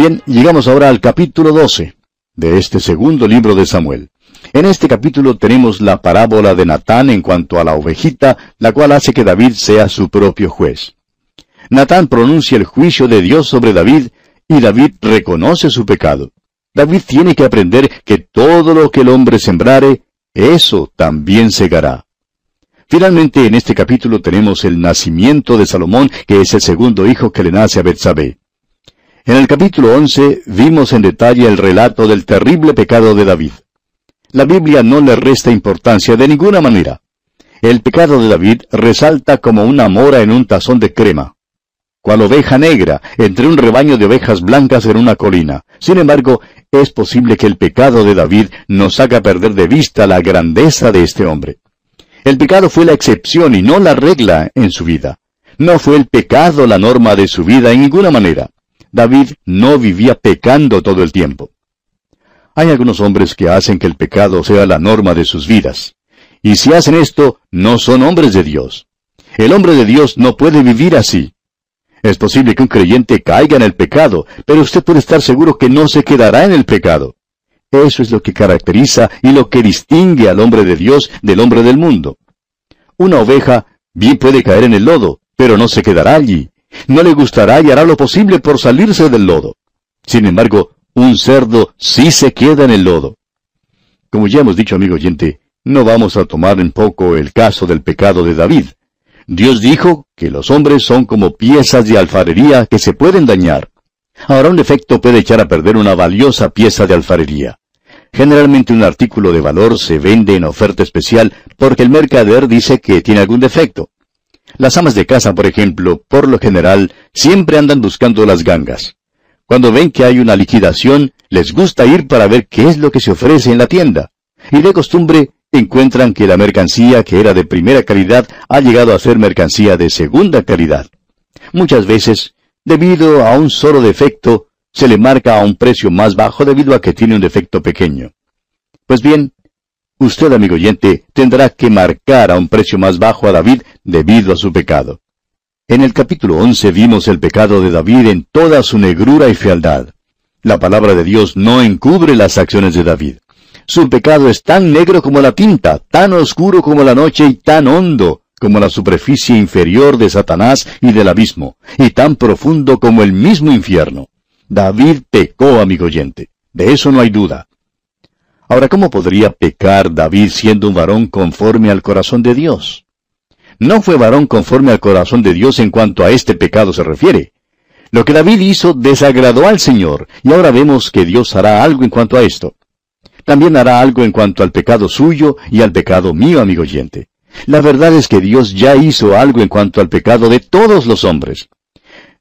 Bien, llegamos ahora al capítulo 12 de este segundo libro de Samuel. En este capítulo tenemos la parábola de Natán en cuanto a la ovejita, la cual hace que David sea su propio juez. Natán pronuncia el juicio de Dios sobre David y David reconoce su pecado. David tiene que aprender que todo lo que el hombre sembrare, eso también segará. Finalmente, en este capítulo tenemos el nacimiento de Salomón, que es el segundo hijo que le nace a Betsabé. En el capítulo 11 vimos en detalle el relato del terrible pecado de David. La Biblia no le resta importancia de ninguna manera. El pecado de David resalta como una mora en un tazón de crema, cual oveja negra entre un rebaño de ovejas blancas en una colina. Sin embargo, es posible que el pecado de David nos haga perder de vista la grandeza de este hombre. El pecado fue la excepción y no la regla en su vida. No fue el pecado la norma de su vida en ninguna manera. David no vivía pecando todo el tiempo. Hay algunos hombres que hacen que el pecado sea la norma de sus vidas. Y si hacen esto, no son hombres de Dios. El hombre de Dios no puede vivir así. Es posible que un creyente caiga en el pecado, pero usted puede estar seguro que no se quedará en el pecado. Eso es lo que caracteriza y lo que distingue al hombre de Dios del hombre del mundo. Una oveja bien puede caer en el lodo, pero no se quedará allí. No le gustará y hará lo posible por salirse del lodo. Sin embargo, un cerdo sí se queda en el lodo. Como ya hemos dicho, amigo oyente, no vamos a tomar en poco el caso del pecado de David. Dios dijo que los hombres son como piezas de alfarería que se pueden dañar. Ahora un defecto puede echar a perder una valiosa pieza de alfarería. Generalmente un artículo de valor se vende en oferta especial porque el mercader dice que tiene algún defecto. Las amas de casa, por ejemplo, por lo general, siempre andan buscando las gangas. Cuando ven que hay una liquidación, les gusta ir para ver qué es lo que se ofrece en la tienda. Y de costumbre, encuentran que la mercancía que era de primera calidad ha llegado a ser mercancía de segunda calidad. Muchas veces, debido a un solo defecto, se le marca a un precio más bajo debido a que tiene un defecto pequeño. Pues bien, usted, amigo oyente, tendrá que marcar a un precio más bajo a David debido a su pecado. En el capítulo 11 vimos el pecado de David en toda su negrura y fealdad. La palabra de Dios no encubre las acciones de David. Su pecado es tan negro como la tinta, tan oscuro como la noche y tan hondo como la superficie inferior de Satanás y del abismo, y tan profundo como el mismo infierno. David pecó, amigo oyente. De eso no hay duda. Ahora, ¿cómo podría pecar David siendo un varón conforme al corazón de Dios? No fue varón conforme al corazón de Dios en cuanto a este pecado se refiere. Lo que David hizo desagradó al Señor, y ahora vemos que Dios hará algo en cuanto a esto. También hará algo en cuanto al pecado suyo y al pecado mío, amigo oyente. La verdad es que Dios ya hizo algo en cuanto al pecado de todos los hombres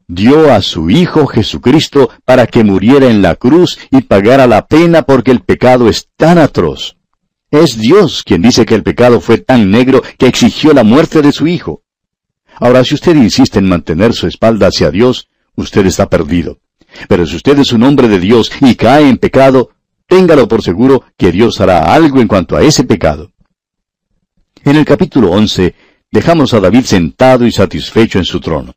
dio a su Hijo Jesucristo para que muriera en la cruz y pagara la pena porque el pecado es tan atroz. Es Dios quien dice que el pecado fue tan negro que exigió la muerte de su Hijo. Ahora, si usted insiste en mantener su espalda hacia Dios, usted está perdido. Pero si usted es un hombre de Dios y cae en pecado, téngalo por seguro que Dios hará algo en cuanto a ese pecado. En el capítulo 11, dejamos a David sentado y satisfecho en su trono.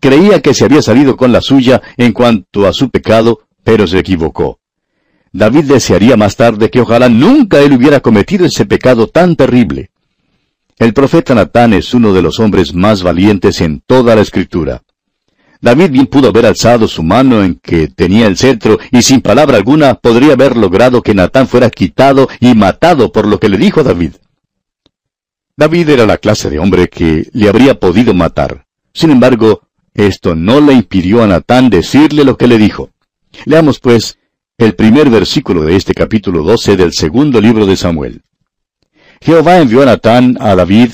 Creía que se había salido con la suya en cuanto a su pecado, pero se equivocó. David desearía más tarde que ojalá nunca él hubiera cometido ese pecado tan terrible. El profeta Natán es uno de los hombres más valientes en toda la escritura. David bien pudo haber alzado su mano en que tenía el cetro y sin palabra alguna podría haber logrado que Natán fuera quitado y matado por lo que le dijo David. David era la clase de hombre que le habría podido matar. Sin embargo, esto no le impidió a Natán decirle lo que le dijo. Leamos, pues, el primer versículo de este capítulo 12 del segundo libro de Samuel. Jehová envió a Natán a David,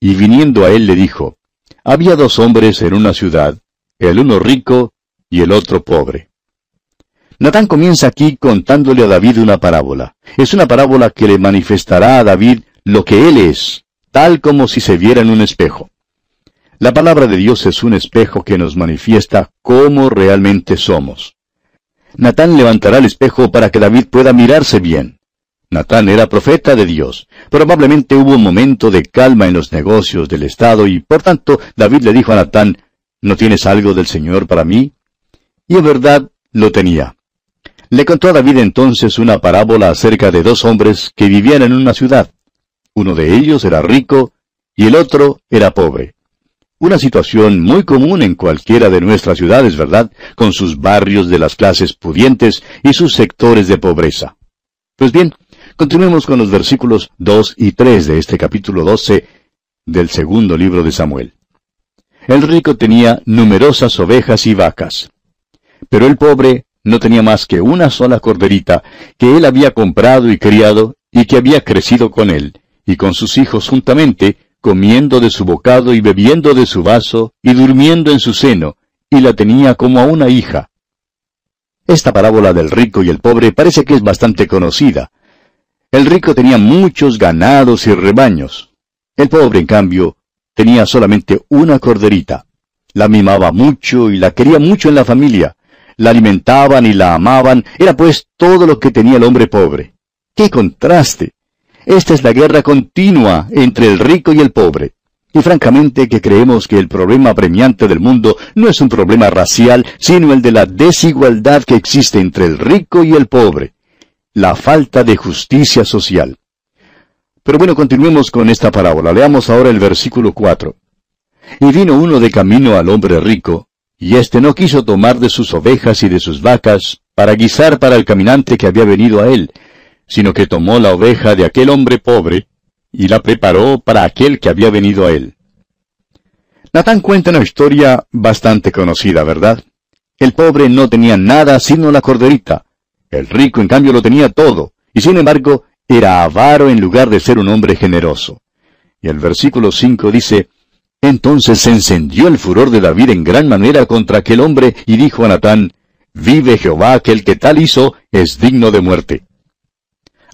y viniendo a él le dijo, Había dos hombres en una ciudad, el uno rico y el otro pobre. Natán comienza aquí contándole a David una parábola. Es una parábola que le manifestará a David lo que él es, tal como si se viera en un espejo. La palabra de Dios es un espejo que nos manifiesta cómo realmente somos. Natán levantará el espejo para que David pueda mirarse bien. Natán era profeta de Dios. Probablemente hubo un momento de calma en los negocios del Estado y por tanto David le dijo a Natán, ¿no tienes algo del Señor para mí? Y en verdad, lo tenía. Le contó a David entonces una parábola acerca de dos hombres que vivían en una ciudad. Uno de ellos era rico y el otro era pobre. Una situación muy común en cualquiera de nuestras ciudades, ¿verdad? Con sus barrios de las clases pudientes y sus sectores de pobreza. Pues bien, continuemos con los versículos 2 y 3 de este capítulo 12 del segundo libro de Samuel. El rico tenía numerosas ovejas y vacas, pero el pobre no tenía más que una sola corderita que él había comprado y criado y que había crecido con él, y con sus hijos juntamente, comiendo de su bocado y bebiendo de su vaso, y durmiendo en su seno, y la tenía como a una hija. Esta parábola del rico y el pobre parece que es bastante conocida. El rico tenía muchos ganados y rebaños. El pobre, en cambio, tenía solamente una corderita. La mimaba mucho y la quería mucho en la familia. La alimentaban y la amaban. Era pues todo lo que tenía el hombre pobre. ¡Qué contraste! Esta es la guerra continua entre el rico y el pobre. Y francamente que creemos que el problema apremiante del mundo no es un problema racial, sino el de la desigualdad que existe entre el rico y el pobre. La falta de justicia social. Pero bueno, continuemos con esta parábola. Leamos ahora el versículo 4. Y vino uno de camino al hombre rico, y éste no quiso tomar de sus ovejas y de sus vacas para guisar para el caminante que había venido a él, sino que tomó la oveja de aquel hombre pobre y la preparó para aquel que había venido a él. Natán cuenta una historia bastante conocida, ¿verdad? El pobre no tenía nada sino la corderita. El rico, en cambio, lo tenía todo, y sin embargo, era avaro en lugar de ser un hombre generoso. Y el versículo 5 dice, Entonces se encendió el furor de David en gran manera contra aquel hombre y dijo a Natán, Vive Jehová que el que tal hizo es digno de muerte.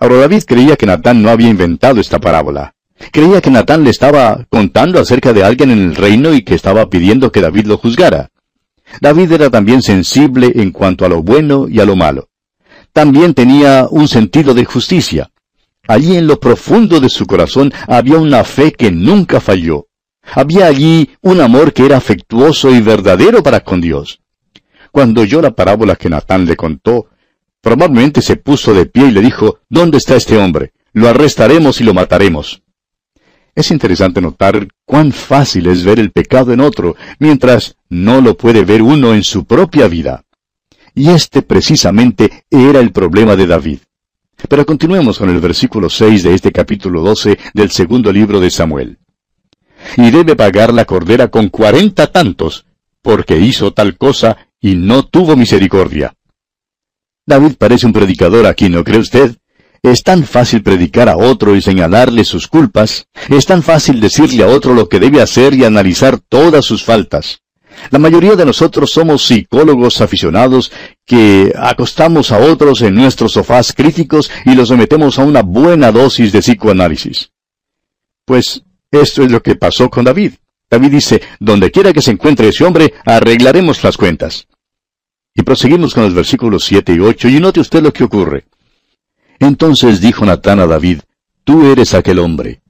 Ahora David creía que Natán no había inventado esta parábola. Creía que Natán le estaba contando acerca de alguien en el reino y que estaba pidiendo que David lo juzgara. David era también sensible en cuanto a lo bueno y a lo malo. También tenía un sentido de justicia. Allí en lo profundo de su corazón había una fe que nunca falló. Había allí un amor que era afectuoso y verdadero para con Dios. Cuando oyó la parábola que Natán le contó, probablemente se puso de pie y le dijo, ¿Dónde está este hombre? Lo arrestaremos y lo mataremos. Es interesante notar cuán fácil es ver el pecado en otro, mientras no lo puede ver uno en su propia vida. Y este precisamente era el problema de David. Pero continuemos con el versículo 6 de este capítulo 12 del segundo libro de Samuel. Y debe pagar la cordera con cuarenta tantos, porque hizo tal cosa y no tuvo misericordia. David parece un predicador aquí, ¿no cree usted? Es tan fácil predicar a otro y señalarle sus culpas, es tan fácil decirle a otro lo que debe hacer y analizar todas sus faltas. La mayoría de nosotros somos psicólogos aficionados que acostamos a otros en nuestros sofás críticos y los sometemos a una buena dosis de psicoanálisis. Pues esto es lo que pasó con David. David dice, donde quiera que se encuentre ese hombre, arreglaremos las cuentas. Y proseguimos con los versículos 7 y 8, y note usted lo que ocurre. Entonces dijo Natán a David, Tú eres aquel hombre.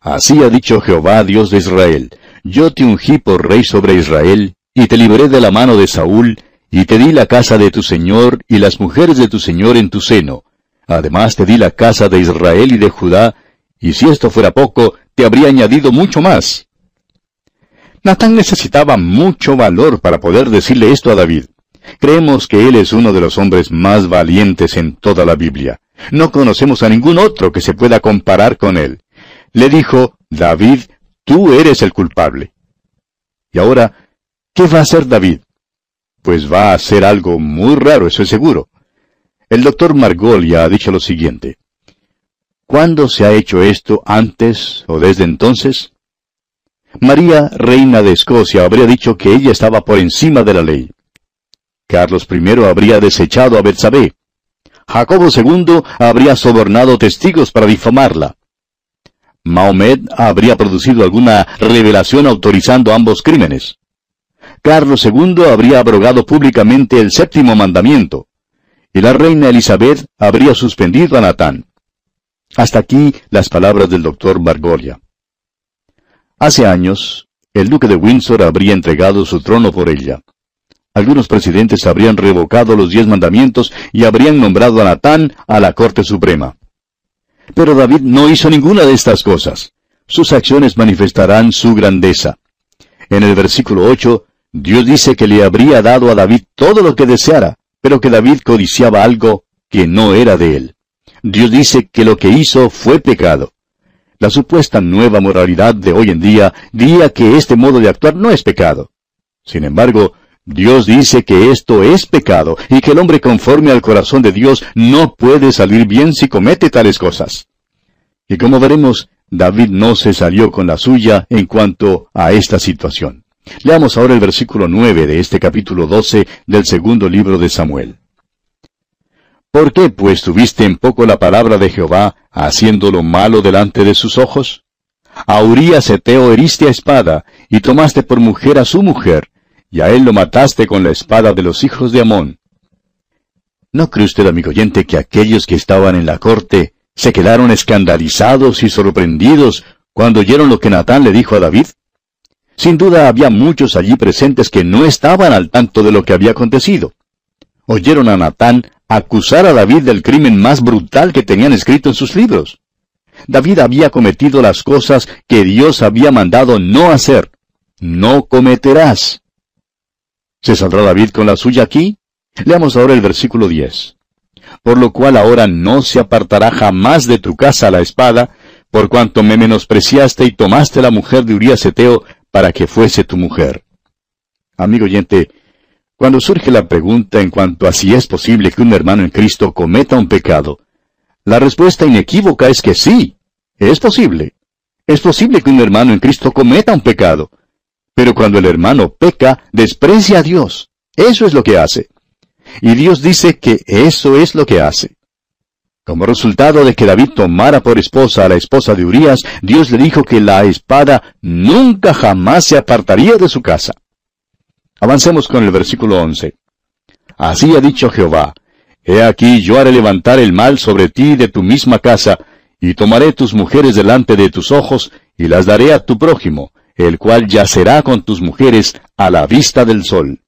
Así ha dicho Jehová, Dios de Israel, yo te ungí por rey sobre Israel, y te libré de la mano de Saúl, y te di la casa de tu señor y las mujeres de tu señor en tu seno. Además te di la casa de Israel y de Judá, y si esto fuera poco, te habría añadido mucho más. Natán necesitaba mucho valor para poder decirle esto a David. Creemos que él es uno de los hombres más valientes en toda la Biblia. No conocemos a ningún otro que se pueda comparar con él. Le dijo, David, Tú eres el culpable. Y ahora, ¿qué va a hacer David? Pues va a hacer algo muy raro, eso es seguro. El doctor Margolia ha dicho lo siguiente. ¿Cuándo se ha hecho esto antes o desde entonces? María, reina de Escocia, habría dicho que ella estaba por encima de la ley. Carlos I habría desechado a Betsabé. Jacobo II habría sobornado testigos para difamarla. Mahomet habría producido alguna revelación autorizando ambos crímenes. Carlos II habría abrogado públicamente el séptimo mandamiento, y la reina Elizabeth habría suspendido a Natán. Hasta aquí las palabras del doctor Margolia. Hace años, el duque de Windsor habría entregado su trono por ella. Algunos presidentes habrían revocado los diez mandamientos y habrían nombrado a Natán a la Corte Suprema. Pero David no hizo ninguna de estas cosas. Sus acciones manifestarán su grandeza. En el versículo 8, Dios dice que le habría dado a David todo lo que deseara, pero que David codiciaba algo que no era de él. Dios dice que lo que hizo fue pecado. La supuesta nueva moralidad de hoy en día diría que este modo de actuar no es pecado. Sin embargo, Dios dice que esto es pecado y que el hombre conforme al corazón de Dios no puede salir bien si comete tales cosas. Y como veremos, David no se salió con la suya en cuanto a esta situación. Leamos ahora el versículo 9 de este capítulo 12 del segundo libro de Samuel. ¿Por qué pues tuviste en poco la palabra de Jehová, haciendo lo malo delante de sus ojos? A Urías Eteo heriste a espada, y tomaste por mujer a su mujer, y a él lo mataste con la espada de los hijos de Amón. ¿No cree usted, amigo oyente, que aquellos que estaban en la corte se quedaron escandalizados y sorprendidos cuando oyeron lo que Natán le dijo a David? Sin duda había muchos allí presentes que no estaban al tanto de lo que había acontecido. Oyeron a Natán acusar a David del crimen más brutal que tenían escrito en sus libros. David había cometido las cosas que Dios había mandado no hacer. No cometerás. ¿Se saldrá David con la suya aquí? Leamos ahora el versículo 10. Por lo cual ahora no se apartará jamás de tu casa la espada, por cuanto me menospreciaste y tomaste la mujer de Urías Eteo para que fuese tu mujer. Amigo oyente, cuando surge la pregunta en cuanto a si es posible que un hermano en Cristo cometa un pecado, la respuesta inequívoca es que sí, es posible. Es posible que un hermano en Cristo cometa un pecado. Pero cuando el hermano peca, desprecia a Dios. Eso es lo que hace. Y Dios dice que eso es lo que hace. Como resultado de que David tomara por esposa a la esposa de Urías, Dios le dijo que la espada nunca jamás se apartaría de su casa. Avancemos con el versículo 11. Así ha dicho Jehová, He aquí yo haré levantar el mal sobre ti de tu misma casa, y tomaré tus mujeres delante de tus ojos, y las daré a tu prójimo, el cual yacerá con tus mujeres a la vista del sol.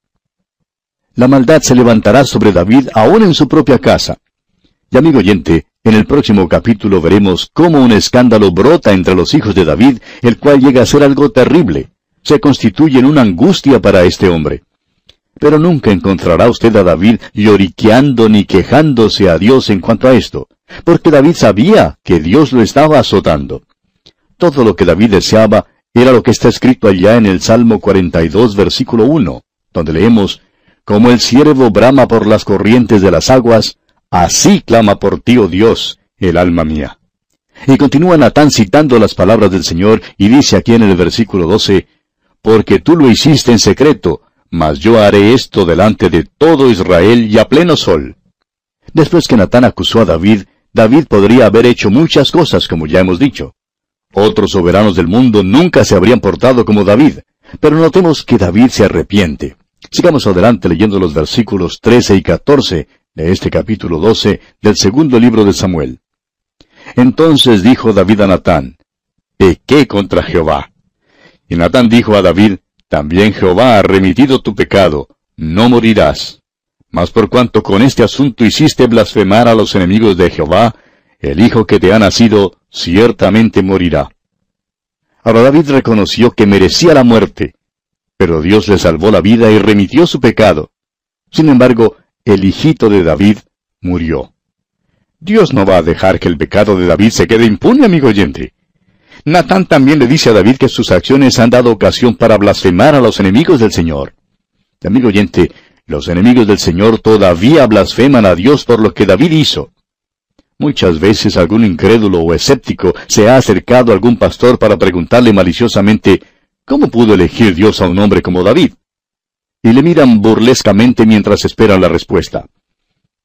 La maldad se levantará sobre David aún en su propia casa. Y amigo oyente, en el próximo capítulo veremos cómo un escándalo brota entre los hijos de David, el cual llega a ser algo terrible se constituye en una angustia para este hombre. Pero nunca encontrará usted a David lloriqueando ni quejándose a Dios en cuanto a esto, porque David sabía que Dios lo estaba azotando. Todo lo que David deseaba era lo que está escrito allá en el Salmo 42, versículo 1, donde leemos, Como el siervo brama por las corrientes de las aguas, así clama por ti, oh Dios, el alma mía. Y continúa Natán citando las palabras del Señor y dice aquí en el versículo 12, porque tú lo hiciste en secreto, mas yo haré esto delante de todo Israel y a pleno sol. Después que Natán acusó a David, David podría haber hecho muchas cosas, como ya hemos dicho. Otros soberanos del mundo nunca se habrían portado como David, pero notemos que David se arrepiente. Sigamos adelante leyendo los versículos 13 y 14 de este capítulo 12 del segundo libro de Samuel. Entonces dijo David a Natán, Pequé contra Jehová. Y Natán dijo a David, También Jehová ha remitido tu pecado, no morirás. Mas por cuanto con este asunto hiciste blasfemar a los enemigos de Jehová, el hijo que te ha nacido ciertamente morirá. Ahora David reconoció que merecía la muerte, pero Dios le salvó la vida y remitió su pecado. Sin embargo, el hijito de David murió. Dios no va a dejar que el pecado de David se quede impune, amigo oyente. Natán también le dice a David que sus acciones han dado ocasión para blasfemar a los enemigos del Señor. Amigo oyente, los enemigos del Señor todavía blasfeman a Dios por lo que David hizo. Muchas veces algún incrédulo o escéptico se ha acercado a algún pastor para preguntarle maliciosamente, ¿cómo pudo elegir Dios a un hombre como David? Y le miran burlescamente mientras esperan la respuesta.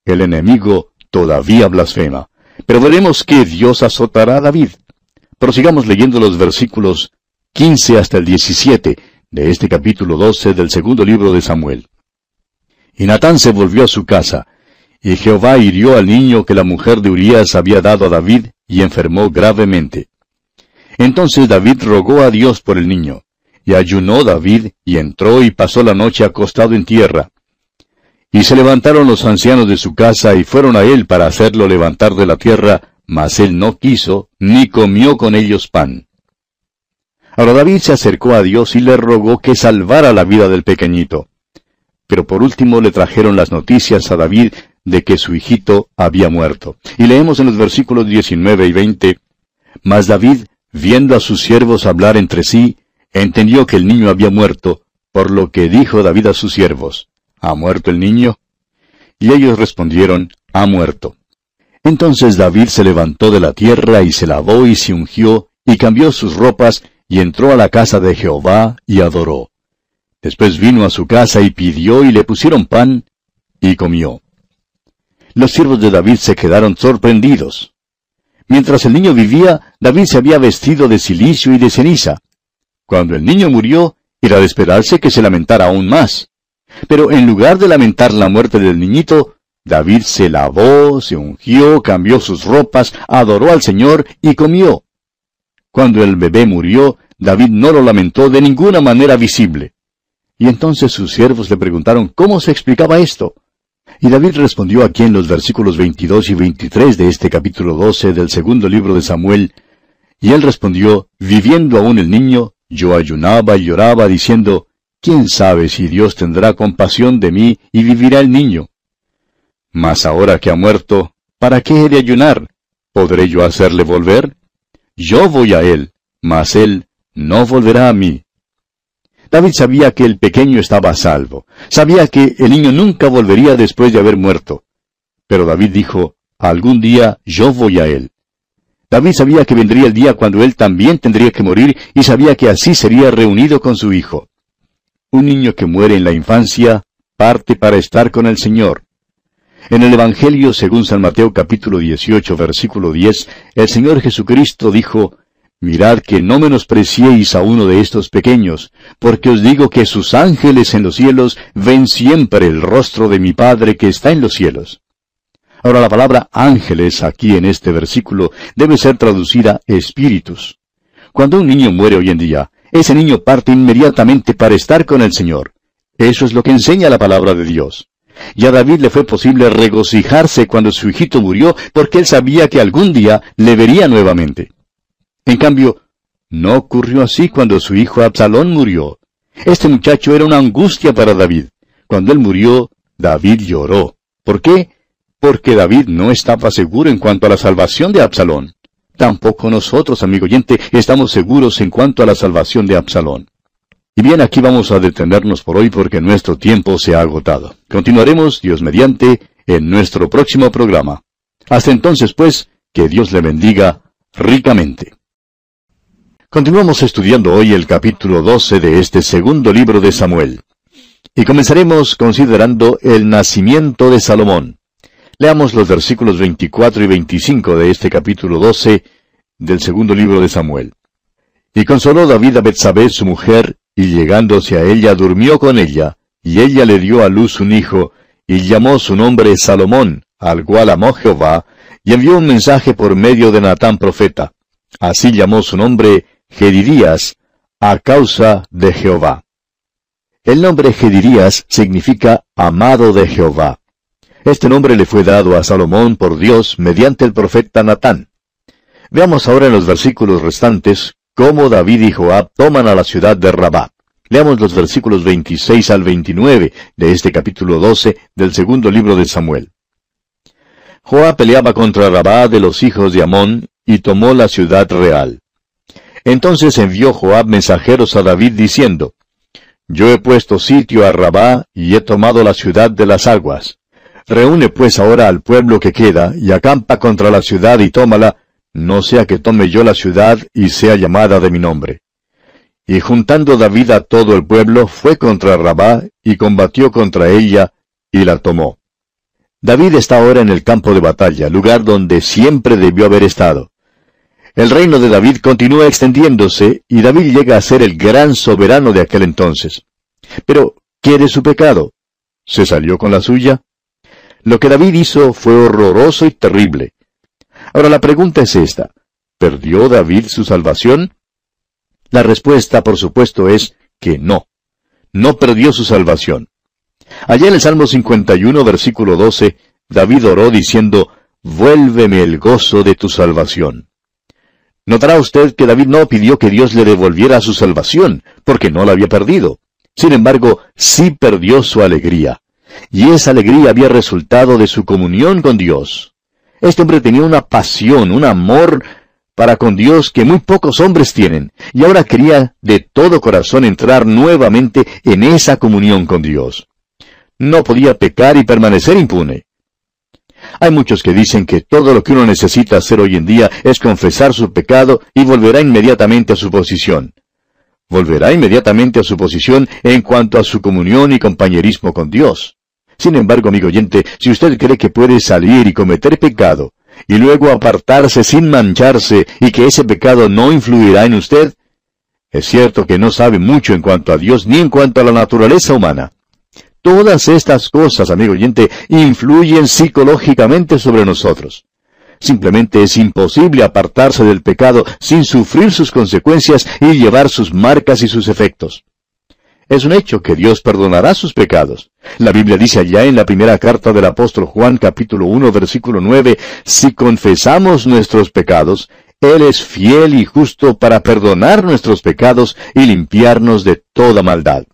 El enemigo todavía blasfema. Pero veremos que Dios azotará a David. Prosigamos leyendo los versículos 15 hasta el 17 de este capítulo 12 del segundo libro de Samuel. Y Natán se volvió a su casa, y Jehová hirió al niño que la mujer de Urías había dado a David, y enfermó gravemente. Entonces David rogó a Dios por el niño, y ayunó David, y entró y pasó la noche acostado en tierra. Y se levantaron los ancianos de su casa y fueron a él para hacerlo levantar de la tierra, mas él no quiso, ni comió con ellos pan. Ahora David se acercó a Dios y le rogó que salvara la vida del pequeñito. Pero por último le trajeron las noticias a David de que su hijito había muerto. Y leemos en los versículos 19 y 20, Mas David, viendo a sus siervos hablar entre sí, entendió que el niño había muerto, por lo que dijo David a sus siervos, ¿Ha muerto el niño? Y ellos respondieron, Ha muerto. Entonces David se levantó de la tierra y se lavó y se ungió, y cambió sus ropas, y entró a la casa de Jehová, y adoró. Después vino a su casa y pidió, y le pusieron pan, y comió. Los siervos de David se quedaron sorprendidos. Mientras el niño vivía, David se había vestido de silicio y de ceniza. Cuando el niño murió, era de esperarse que se lamentara aún más. Pero en lugar de lamentar la muerte del niñito, David se lavó, se ungió, cambió sus ropas, adoró al Señor y comió. Cuando el bebé murió, David no lo lamentó de ninguna manera visible. Y entonces sus siervos le preguntaron cómo se explicaba esto. Y David respondió aquí en los versículos 22 y 23 de este capítulo 12 del segundo libro de Samuel, y él respondió, viviendo aún el niño, yo ayunaba y lloraba diciendo, ¿quién sabe si Dios tendrá compasión de mí y vivirá el niño? Mas ahora que ha muerto, ¿para qué he de ayunar? ¿Podré yo hacerle volver? Yo voy a él, mas él no volverá a mí. David sabía que el pequeño estaba a salvo. Sabía que el niño nunca volvería después de haber muerto. Pero David dijo, algún día yo voy a él. David sabía que vendría el día cuando él también tendría que morir y sabía que así sería reunido con su hijo. Un niño que muere en la infancia parte para estar con el Señor. En el Evangelio según San Mateo capítulo 18 versículo 10, el Señor Jesucristo dijo, Mirad que no menospreciéis a uno de estos pequeños, porque os digo que sus ángeles en los cielos ven siempre el rostro de mi Padre que está en los cielos. Ahora la palabra ángeles aquí en este versículo debe ser traducida espíritus. Cuando un niño muere hoy en día, ese niño parte inmediatamente para estar con el Señor. Eso es lo que enseña la palabra de Dios. Y a David le fue posible regocijarse cuando su hijito murió porque él sabía que algún día le vería nuevamente. En cambio, no ocurrió así cuando su hijo Absalón murió. Este muchacho era una angustia para David. Cuando él murió, David lloró. ¿Por qué? Porque David no estaba seguro en cuanto a la salvación de Absalón. Tampoco nosotros, amigo oyente, estamos seguros en cuanto a la salvación de Absalón. Y bien, aquí vamos a detenernos por hoy porque nuestro tiempo se ha agotado. Continuaremos, Dios mediante, en nuestro próximo programa. Hasta entonces, pues, que Dios le bendiga ricamente. Continuamos estudiando hoy el capítulo 12 de este segundo libro de Samuel. Y comenzaremos considerando el nacimiento de Salomón. Leamos los versículos 24 y 25 de este capítulo 12 del segundo libro de Samuel. Y consoló David a Betsabé su mujer, y llegándose a ella durmió con ella, y ella le dio a luz un hijo, y llamó su nombre Salomón, al cual amó Jehová, y envió un mensaje por medio de Natán profeta. Así llamó su nombre Gedirías, a causa de Jehová. El nombre Gedirías significa amado de Jehová. Este nombre le fue dado a Salomón por Dios mediante el profeta Natán. Veamos ahora en los versículos restantes cómo David y Joab toman a la ciudad de Rabá. Leamos los versículos 26 al 29 de este capítulo 12 del segundo libro de Samuel. Joab peleaba contra Rabá de los hijos de Amón y tomó la ciudad real. Entonces envió Joab mensajeros a David diciendo, Yo he puesto sitio a Rabá y he tomado la ciudad de las aguas. Reúne pues ahora al pueblo que queda y acampa contra la ciudad y tómala, no sea que tome yo la ciudad y sea llamada de mi nombre. Y juntando David a todo el pueblo, fue contra Rabá y combatió contra ella y la tomó. David está ahora en el campo de batalla, lugar donde siempre debió haber estado. El reino de David continúa extendiéndose y David llega a ser el gran soberano de aquel entonces. Pero, ¿qué de su pecado? ¿Se salió con la suya? Lo que David hizo fue horroroso y terrible. Ahora la pregunta es esta. ¿Perdió David su salvación? La respuesta, por supuesto, es que no. No perdió su salvación. Allá en el Salmo 51, versículo 12, David oró diciendo, Vuélveme el gozo de tu salvación. Notará usted que David no pidió que Dios le devolviera su salvación, porque no la había perdido. Sin embargo, sí perdió su alegría. Y esa alegría había resultado de su comunión con Dios. Este hombre tenía una pasión, un amor para con Dios que muy pocos hombres tienen, y ahora quería de todo corazón entrar nuevamente en esa comunión con Dios. No podía pecar y permanecer impune. Hay muchos que dicen que todo lo que uno necesita hacer hoy en día es confesar su pecado y volverá inmediatamente a su posición. Volverá inmediatamente a su posición en cuanto a su comunión y compañerismo con Dios. Sin embargo, amigo oyente, si usted cree que puede salir y cometer pecado, y luego apartarse sin mancharse y que ese pecado no influirá en usted, es cierto que no sabe mucho en cuanto a Dios ni en cuanto a la naturaleza humana. Todas estas cosas, amigo oyente, influyen psicológicamente sobre nosotros. Simplemente es imposible apartarse del pecado sin sufrir sus consecuencias y llevar sus marcas y sus efectos. Es un hecho que Dios perdonará sus pecados. La Biblia dice allá en la primera carta del apóstol Juan capítulo 1 versículo 9, si confesamos nuestros pecados, Él es fiel y justo para perdonar nuestros pecados y limpiarnos de toda maldad.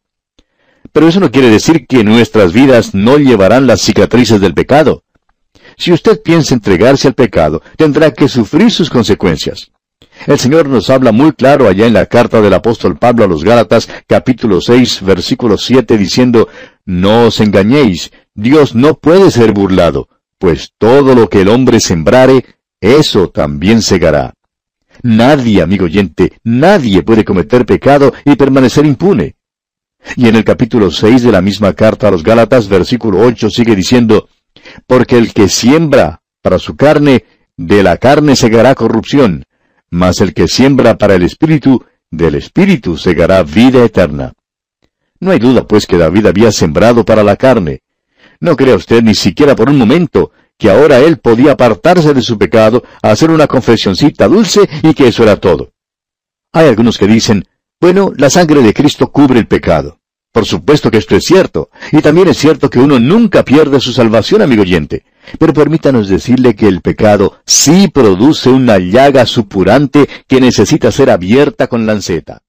Pero eso no quiere decir que nuestras vidas no llevarán las cicatrices del pecado. Si usted piensa entregarse al pecado, tendrá que sufrir sus consecuencias. El Señor nos habla muy claro allá en la carta del apóstol Pablo a los Gálatas, capítulo 6, versículo 7, diciendo, No os engañéis, Dios no puede ser burlado, pues todo lo que el hombre sembrare, eso también segará. Nadie, amigo oyente, nadie puede cometer pecado y permanecer impune. Y en el capítulo 6 de la misma carta a los Gálatas, versículo 8, sigue diciendo, Porque el que siembra para su carne, de la carne segará corrupción, mas el que siembra para el Espíritu, del Espíritu segará vida eterna. No hay duda, pues, que David había sembrado para la carne. No crea usted ni siquiera por un momento que ahora él podía apartarse de su pecado, hacer una confesioncita dulce y que eso era todo. Hay algunos que dicen, bueno, la sangre de Cristo cubre el pecado. Por supuesto que esto es cierto, y también es cierto que uno nunca pierde su salvación, amigo oyente. Pero permítanos decirle que el pecado sí produce una llaga supurante que necesita ser abierta con lanceta.